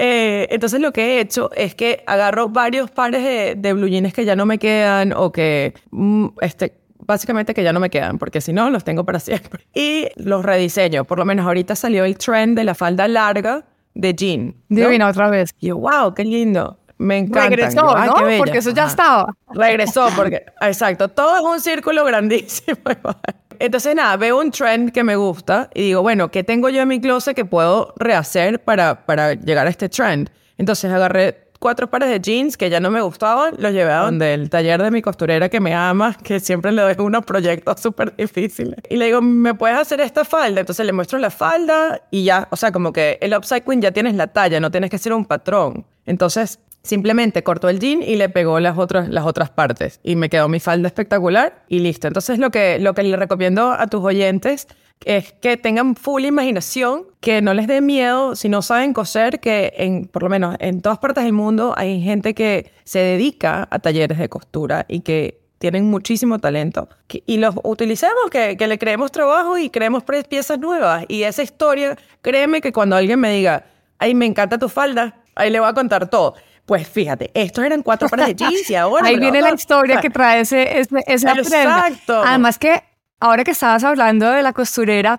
[SPEAKER 2] Eh, entonces, lo que he hecho es que agarro varios pares de, de blue jeans que ya no me quedan o que, mm, este, básicamente que ya no me quedan, porque si no, los tengo para siempre. Y los rediseño. Por lo menos ahorita salió el trend de la falda larga de Jean.
[SPEAKER 1] Divina otra vez.
[SPEAKER 2] Y yo, wow, qué lindo. Me encanta.
[SPEAKER 1] Regresó, ¿no? Porque eso ya estaba.
[SPEAKER 2] Regresó, porque, exacto, todo es un círculo grandísimo. Entonces, nada, veo un trend que me gusta y digo, bueno, ¿qué tengo yo en mi closet que puedo rehacer para, para llegar a este trend? Entonces agarré cuatro pares de jeans que ya no me gustaban, los llevé a donde el taller de mi costurera que me ama, que siempre le doy unos proyectos súper difíciles. Y le digo, ¿me puedes hacer esta falda? Entonces le muestro la falda y ya, o sea, como que el upcycling ya tienes la talla, no tienes que hacer un patrón. Entonces, simplemente cortó el jean y le pegó las otras, las otras partes. Y me quedó mi falda espectacular y listo. Entonces, lo que, lo que le recomiendo a tus oyentes es que tengan full imaginación, que no les dé miedo si no saben coser, que en, por lo menos en todas partes del mundo hay gente que se dedica a talleres de costura y que tienen muchísimo talento. y los utilicemos, que, que le creemos trabajo y creemos piezas nuevas. Y esa historia, créeme que cuando alguien me diga, ay, me encanta tu falda, ahí le voy a contar todo. Pues fíjate, estos eran cuatro pares de jeans y ahora...
[SPEAKER 1] Ahí viene la historia que trae ese, ese, esa Exacto. Además que ahora que estabas hablando de la costurera,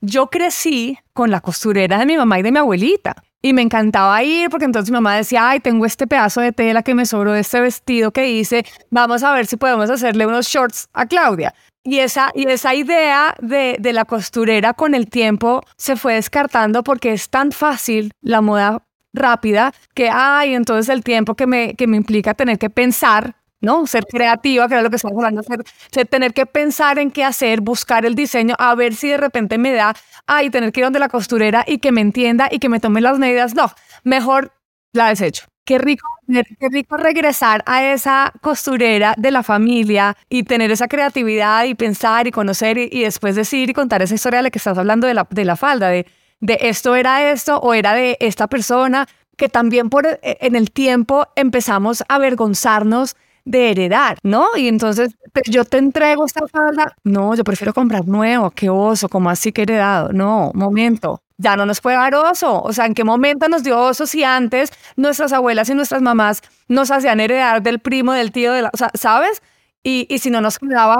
[SPEAKER 1] yo crecí con la costurera de mi mamá y de mi abuelita. Y me encantaba ir porque entonces mi mamá decía, ay, tengo este pedazo de tela que me sobró de este vestido que hice, vamos a ver si podemos hacerle unos shorts a Claudia. Y esa, y esa idea de, de la costurera con el tiempo se fue descartando porque es tan fácil la moda rápida que, ay, entonces el tiempo que me, que me implica tener que pensar ¿no? Ser creativa, que es lo que estamos hablando, ser, tener que pensar en qué hacer, buscar el diseño, a ver si de repente me da, ay, tener que ir donde la costurera y que me entienda y que me tome las medidas. No, mejor la desecho. Qué rico, qué rico regresar a esa costurera de la familia y tener esa creatividad y pensar y conocer y, después decir y contar esa historia de la que estás hablando de la, de la falda, de, de esto era esto o era de esta persona, que también por, e, en el tiempo empezamos a avergonzarnos de heredar, ¿no? Y entonces yo te entrego esta falda, no, yo prefiero comprar nuevo, qué oso, como así que heredado, no, momento. Ya no nos puede dar oso. O sea, ¿en qué momento nos dio oso si antes nuestras abuelas y nuestras mamás nos hacían heredar del primo, del tío, de la, ¿sabes? Y, y si no nos quedaba,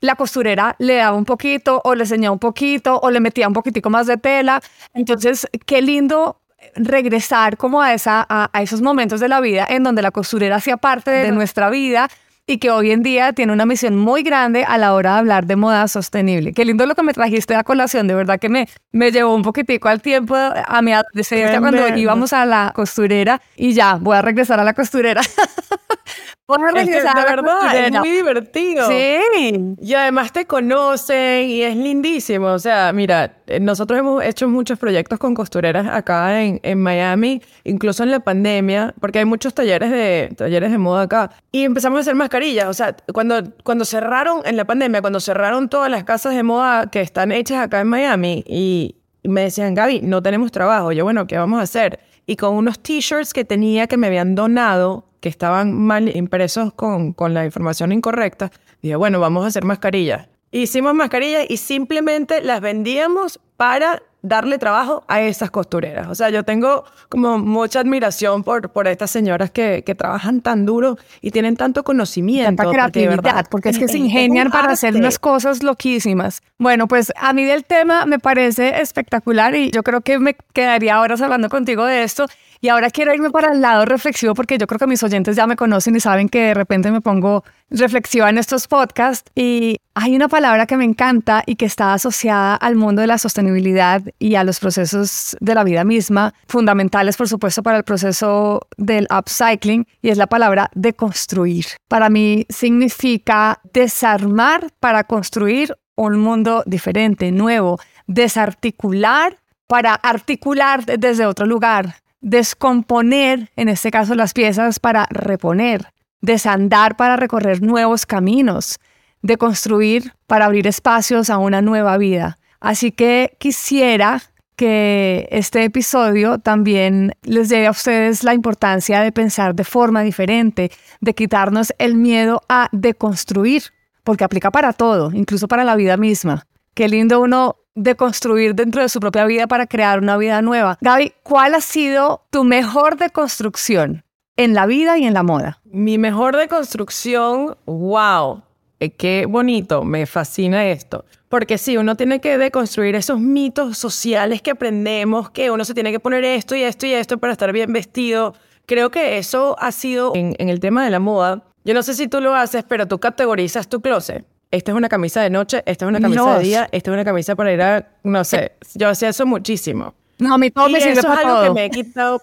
[SPEAKER 1] la costurera le daba un poquito o le enseñaba un poquito o le metía un poquitico más de tela. Entonces, qué lindo regresar como a, esa, a, esos momentos de la vida en donde la costurera hacía parte de nuestra vida y que hoy en día tiene una misión muy grande a la hora de hablar de moda sostenible. Qué lindo lo que me trajiste a colación, de verdad que me, me llevó un poquitico al tiempo, a mi adolescencia cuando íbamos a la costurera y ya, voy a regresar a la costurera.
[SPEAKER 2] a regresar a la verdad, es muy divertido.
[SPEAKER 1] Sí.
[SPEAKER 2] Y además te conocen y es lindísimo. O sea, mira, eh, nosotros hemos hecho muchos proyectos con costureras acá en, en Miami, incluso en la pandemia, porque hay muchos talleres de, talleres de moda acá. Y empezamos a hacer mascarillas. O sea, cuando, cuando cerraron en la pandemia, cuando cerraron todas las casas de moda que están hechas acá en Miami y, me decían, Gaby, no tenemos trabajo. Yo, bueno, ¿qué vamos a hacer? Y con unos t-shirts que tenía que me habían donado, que estaban mal impresos con, con la información incorrecta, dije, bueno, vamos a hacer mascarillas. Hicimos mascarillas y simplemente las vendíamos para darle trabajo a esas costureras. O sea, yo tengo como mucha admiración por, por estas señoras que, que trabajan tan duro y tienen tanto conocimiento.
[SPEAKER 1] Tanta creatividad, porque, es que se ingenian para hacer unas cosas loquísimas. Bueno, pues a mí del tema me parece espectacular y yo creo que me quedaría horas hablando contigo de esto. Y ahora quiero irme para el lado reflexivo porque yo creo que mis oyentes ya me conocen y saben que de repente me pongo reflexiva en estos podcasts. Y hay una palabra que me encanta y que está asociada al mundo de la sostenibilidad y a los procesos de la vida misma, fundamentales por supuesto para el proceso del upcycling, y es la palabra deconstruir. Para mí significa desarmar para construir un mundo diferente, nuevo, desarticular para articular desde otro lugar, descomponer, en este caso las piezas, para reponer, desandar para recorrer nuevos caminos, de construir para abrir espacios a una nueva vida. Así que quisiera que este episodio también les dé a ustedes la importancia de pensar de forma diferente, de quitarnos el miedo a deconstruir, porque aplica para todo, incluso para la vida misma. Qué lindo uno de construir dentro de su propia vida para crear una vida nueva. Gaby, ¿cuál ha sido tu mejor deconstrucción en la vida y en la moda?
[SPEAKER 2] Mi mejor deconstrucción, wow, eh, qué bonito, me fascina esto. Porque sí, uno tiene que deconstruir esos mitos sociales que aprendemos, que uno se tiene que poner esto y esto y esto para estar bien vestido. Creo que eso ha sido en, el tema de la moda. Yo no sé si tú lo haces, pero tú categorizas tu closet esta es una camisa de noche, esta es una camisa de día, esta es una camisa para ir a, no sé, yo hacía eso muchísimo.
[SPEAKER 1] No, a mí todo me sirve
[SPEAKER 2] eso
[SPEAKER 1] para
[SPEAKER 2] es algo que me he quitado.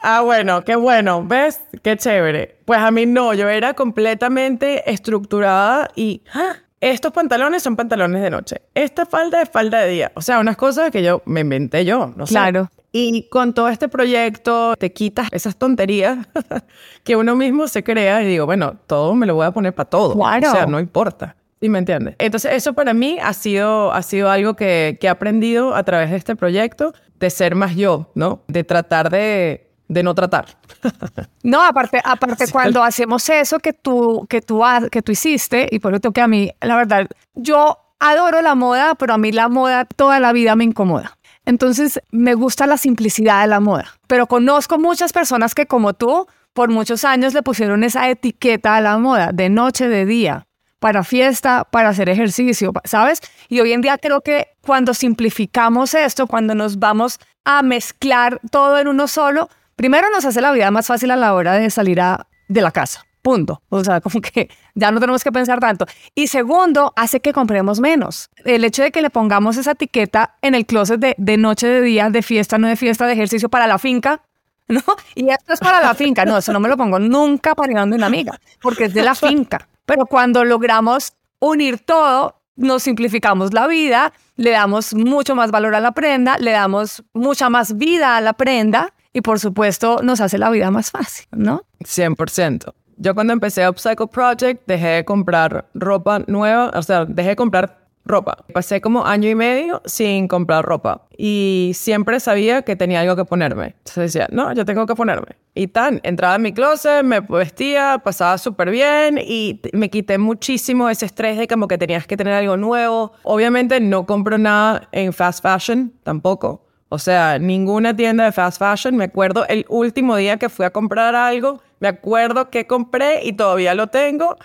[SPEAKER 2] Ah, bueno, qué bueno, ¿ves? Qué chévere. Pues a mí no, yo era completamente estructurada y ¡ah! estos pantalones son pantalones de noche, esta falda es falda de día. O sea, unas cosas que yo me inventé yo, no sé.
[SPEAKER 1] Claro.
[SPEAKER 2] Y con todo este proyecto te quitas esas tonterías que uno mismo se crea y digo, bueno, todo me lo voy a poner para todo.
[SPEAKER 1] Claro.
[SPEAKER 2] O sea, no importa. ¿Sí me entiendes? Entonces, eso para mí ha sido, ha sido algo que, que he aprendido a través de este proyecto, de ser más yo, ¿no? De tratar de, de no tratar.
[SPEAKER 1] No, aparte, aparte cuando hacemos eso que tú, que, tú, que tú hiciste, y por eso que a mí, la verdad, yo adoro la moda, pero a mí la moda toda la vida me incomoda. Entonces, me gusta la simplicidad de la moda. Pero conozco muchas personas que, como tú, por muchos años le pusieron esa etiqueta a la moda, de noche, de día, para fiesta, para hacer ejercicio, ¿sabes? Y hoy en día creo que cuando simplificamos esto, cuando nos vamos a mezclar todo en uno solo, primero nos hace la vida más fácil a la hora de salir a- de la casa. Punto. O sea, como que ya no tenemos que pensar tanto. Y segundo, hace que compremos menos. El hecho de que le pongamos esa etiqueta en el closet de, de noche, de día, de fiesta, no de fiesta, de ejercicio para la finca, ¿no? Y esto es para la finca. No, eso no me lo pongo nunca para ir donde una amiga, porque es de la finca. Pero cuando logramos unir todo, nos simplificamos la vida, le damos mucho más valor a la prenda, le damos mucha más vida a la prenda y por supuesto nos hace la vida más fácil, ¿no?
[SPEAKER 2] 100%. Yo cuando empecé Upcycle Project dejé de comprar ropa nueva, o sea, dejé de comprar ropa. Pasé como año y medio sin comprar ropa y siempre sabía que tenía algo que ponerme. Entonces decía, no, yo tengo que ponerme. Y tan, entraba en mi closet, me vestía, pasaba súper bien y me quité muchísimo ese estrés de como que tenías que tener algo nuevo. Obviamente no compro nada en fast fashion tampoco. O sea, ninguna tienda de fast fashion. Me acuerdo el último día que fui a comprar algo, me acuerdo que compré y todavía lo tengo.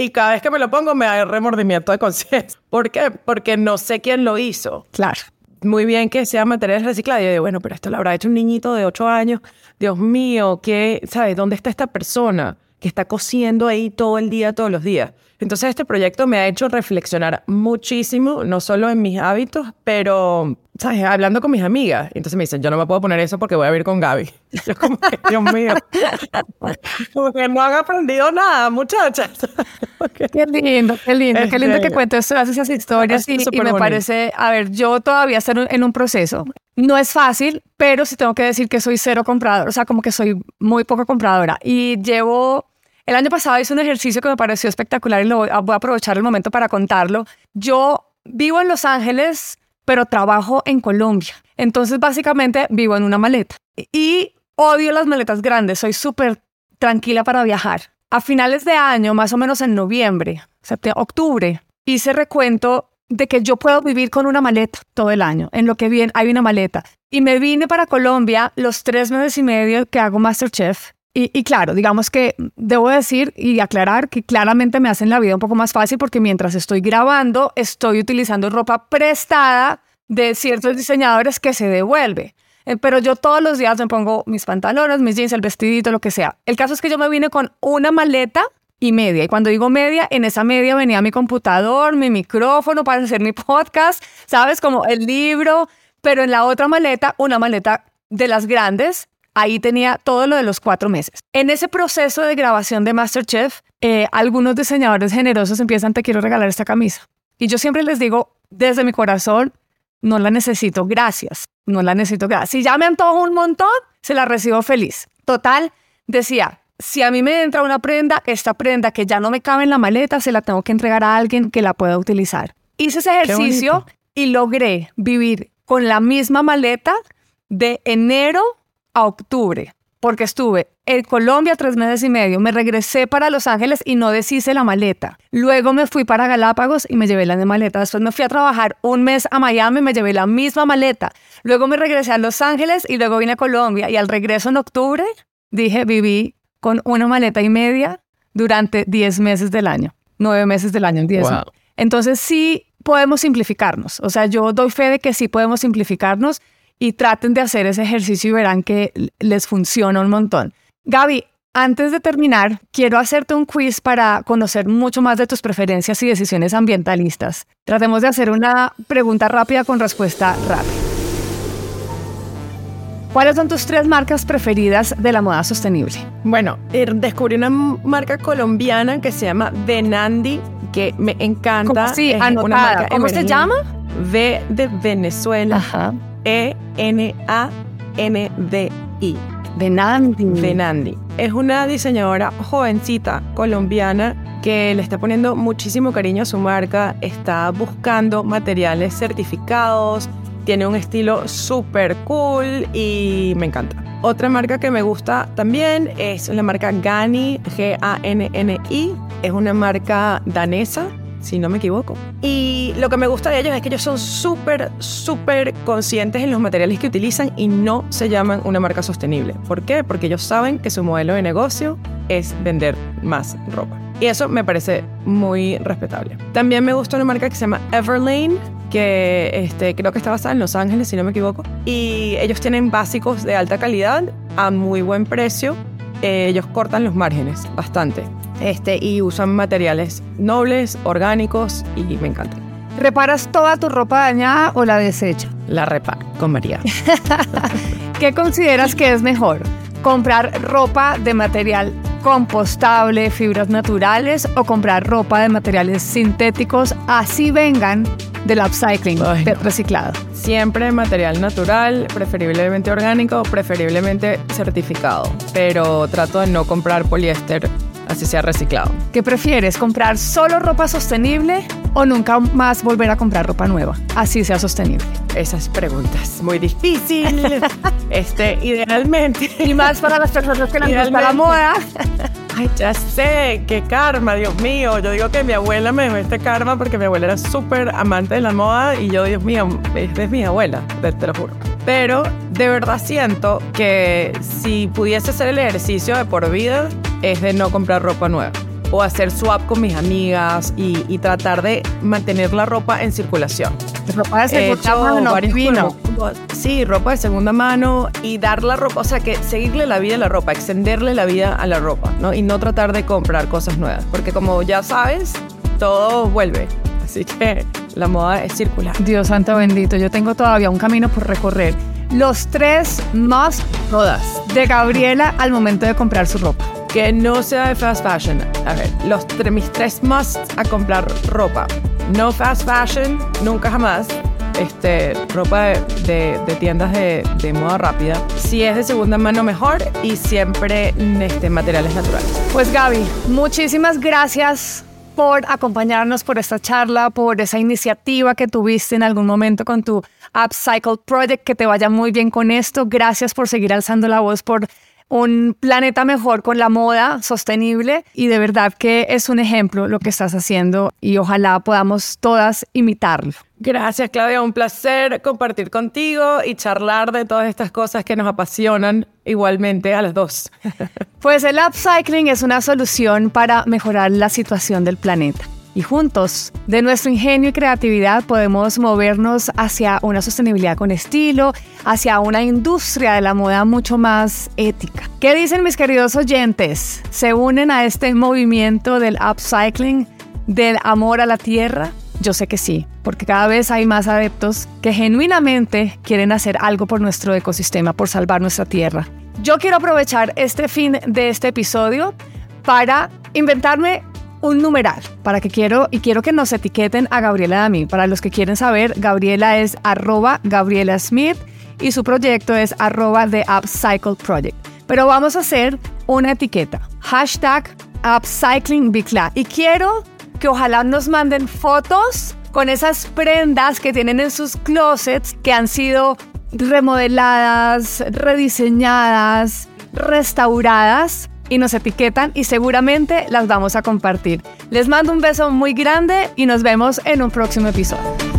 [SPEAKER 2] Y cada vez que me lo pongo me da remordimiento de conciencia. ¿Por qué? Porque no sé quién lo hizo.
[SPEAKER 1] Claro.
[SPEAKER 2] Muy bien que sea materiales reciclados. Yo digo, bueno, pero esto lo habrá hecho un niñito de 8 años. Dios mío, ¿qué, ¿sabes? ¿Dónde está esta persona que está cosiendo ahí todo el día, todos los días? Entonces este proyecto me ha hecho reflexionar muchísimo, no solo en mis hábitos, pero, ¿sabes? Hablando con mis amigas. Entonces me dicen, yo no me puedo poner eso porque voy a vivir con Gaby. Yo como que, Dios mío. Como que no han aprendido nada, muchachas.
[SPEAKER 1] Qué lindo, qué lindo, qué lindo que
[SPEAKER 2] Este,
[SPEAKER 1] cuentes esas historias y, y me
[SPEAKER 2] bonito.
[SPEAKER 1] parece, a ver, yo todavía estoy en un proceso. No es fácil, pero sí tengo que decir que soy cero comprador, o sea, como que soy muy poco compradora. Y llevo, el año pasado hice un ejercicio que me pareció espectacular y lo voy a, aprovechar el momento para contarlo. Yo vivo en Los Ángeles, pero trabajo en Colombia. Entonces, básicamente, vivo en una maleta. Y odio las maletas grandes, soy súper tranquila para viajar. A finales de año, más o menos en noviembre, octubre, hice recuento de que yo puedo vivir con una maleta todo el año. En lo que bien hay una maleta. Y me vine para Colombia los tres meses y medio que hago Masterchef. Y, claro, digamos que debo decir y aclarar que claramente me hacen la vida un poco más fácil porque mientras estoy grabando, estoy utilizando ropa prestada de ciertos diseñadores que se devuelve. Eh, Pero yo todos los días me pongo mis pantalones, mis jeans, el vestidito, lo que sea. El caso es que yo me vine con una maleta y media. Y cuando digo media, en esa media venía mi computador, mi micrófono para hacer mi podcast, ¿sabes? Como el libro. Pero en la otra maleta, una maleta de las grandes, ahí tenía todo lo de los cuatro meses. En ese proceso de grabación de Masterchef, eh, algunos diseñadores generosos empiezan, te quiero regalar esta camisa. Y yo siempre les digo, desde mi corazón, no la necesito, gracias. No la necesito, gracias. Si ya me antojo un montón, se la recibo feliz. Total, decía, si a mí me entra una prenda, esta prenda que ya no me cabe en la maleta, se la tengo que entregar a alguien que la pueda utilizar. Hice ese ejercicio y logré vivir con la misma maleta de enero a octubre, porque estuve en Colombia tres meses y medio, me regresé para Los Ángeles y no deshice la maleta. Luego me fui para Galápagos y me llevé la maleta. Después me fui a trabajar un mes a Miami y me llevé la misma maleta. Luego me regresé a Los Ángeles y luego vine a Colombia. Y al regreso en octubre, dije, viví con una maleta y media durante 10 meses del año, 9 meses del año, 10.
[SPEAKER 2] Wow.
[SPEAKER 1] Entonces sí podemos simplificarnos. O sea, yo doy fe de que sí podemos simplificarnos y traten de hacer ese ejercicio y verán que les funciona un montón. Gaby, antes de terminar, quiero hacerte un quiz para conocer mucho más de tus preferencias y decisiones ambientalistas. Tratemos de hacer una pregunta rápida con respuesta rápida. ¿Cuáles son tus tres marcas preferidas de la moda sostenible?
[SPEAKER 2] Bueno, er, descubrí una marca colombiana que se llama Venandi, que me encanta.
[SPEAKER 1] ¿Cómo, sí, anotada. ¿Cómo se llama?
[SPEAKER 2] V de Venezuela. E-N-A-N-D-I.
[SPEAKER 1] Venandi.
[SPEAKER 2] Venandi. Es una diseñadora jovencita colombiana que le está poniendo muchísimo cariño a su marca, está buscando materiales certificados, tiene un estilo súper cool y me encanta. Otra marca que me gusta también es la marca Gani, G-A-N-N-I. Es una marca danesa, si no me equivoco. Y lo que me gusta de ellos es que ellos son súper, súper conscientes en los materiales que utilizan y no se llaman una marca sostenible. ¿Por qué? Porque ellos saben que su modelo de negocio es vender más ropa. Y eso me parece muy respetable. También me gusta una marca que se llama Everlane, que este, creo que está basada en Los Ángeles, si no me equivoco. Y ellos tienen básicos de alta calidad a muy buen precio. Eh, ellos cortan los márgenes bastante este, y usan materiales nobles, orgánicos y me encantan.
[SPEAKER 1] ¿Reparas toda tu ropa dañada o la desechas?
[SPEAKER 2] La reparo con María.
[SPEAKER 1] ¿Qué consideras que es mejor? ¿Comprar ropa de material compostable, fibras naturales o comprar ropa de materiales sintéticos así vengan del upcycling, reciclado.
[SPEAKER 2] Siempre material natural, preferiblemente orgánico, preferiblemente certificado, pero trato de no comprar poliéster así sea reciclado.
[SPEAKER 1] ¿Qué prefieres, comprar solo ropa sostenible o nunca más volver a comprar ropa nueva, así sea sostenible?
[SPEAKER 2] Esas preguntas muy difíciles. este, idealmente.
[SPEAKER 1] Y más para las personas que les gusta la moda.
[SPEAKER 2] Ay, ya sé, qué karma, Dios mío. Yo digo que mi abuela me dio este karma porque mi abuela era súper amante de la moda y yo, Dios mío, es mi abuela, te lo juro. Pero de verdad siento que si pudiese hacer el ejercicio de por vida, es de no comprar ropa nueva o hacer swap con mis amigas y, tratar de mantener la ropa en circulación.
[SPEAKER 1] Ropa de segunda mano,
[SPEAKER 2] divino. Sí, ropa de segunda mano y dar la ropa, o sea, que seguirle la vida a la ropa, extenderle la vida a la ropa, ¿no? Y no tratar de comprar cosas nuevas, porque como ya sabes, todo vuelve. Así que la moda es circular.
[SPEAKER 1] Dios santo bendito, yo tengo todavía un camino por recorrer. Los tres más todas de Gabriela al momento de comprar su ropa
[SPEAKER 2] que no sea de fast fashion. A ver, los, mis tres musts a comprar ropa. No fast fashion, nunca jamás. Este, ropa de, de, tiendas de, de, moda rápida. Si es de segunda mano, mejor. Y siempre este, materiales naturales.
[SPEAKER 1] Pues Gaby, muchísimas gracias por acompañarnos por esta charla, por esa iniciativa que tuviste en algún momento con tu Upcycle Project. Que te vaya muy bien con esto. Gracias por seguir alzando la voz por un planeta mejor con la moda sostenible y de verdad que es un ejemplo lo que estás haciendo y ojalá podamos todas imitarlo.
[SPEAKER 2] Gracias Claudia, un placer compartir contigo y charlar de todas estas cosas que nos apasionan igualmente a las dos.
[SPEAKER 1] Pues el upcycling es una solución para mejorar la situación del planeta y juntos, de nuestro ingenio y creatividad, podemos movernos hacia una sostenibilidad con estilo, hacia una industria de la moda mucho más ética. ¿Qué dicen mis queridos oyentes? ¿Se unen a este movimiento del upcycling, del amor a la tierra? Yo sé que sí, porque cada vez hay más adeptos que genuinamente quieren hacer algo por nuestro ecosistema, por salvar nuestra tierra. Yo quiero aprovechar este fin de este episodio para inventarme un numeral para que quiero y quiero que nos etiqueten a Gabriela y. Para los que quieren saber, Gabriela es arroba Gabriela Smith y su proyecto es arroba The Upcycle Project. Pero vamos a hacer una etiqueta. Hashtag Upcycling Y quiero que ojalá nos manden fotos con esas prendas que tienen en sus closets que han sido remodeladas, rediseñadas, restauradas y nos etiquetan y seguramente las vamos a compartir. Les mando un beso muy grande y nos vemos en un próximo episodio.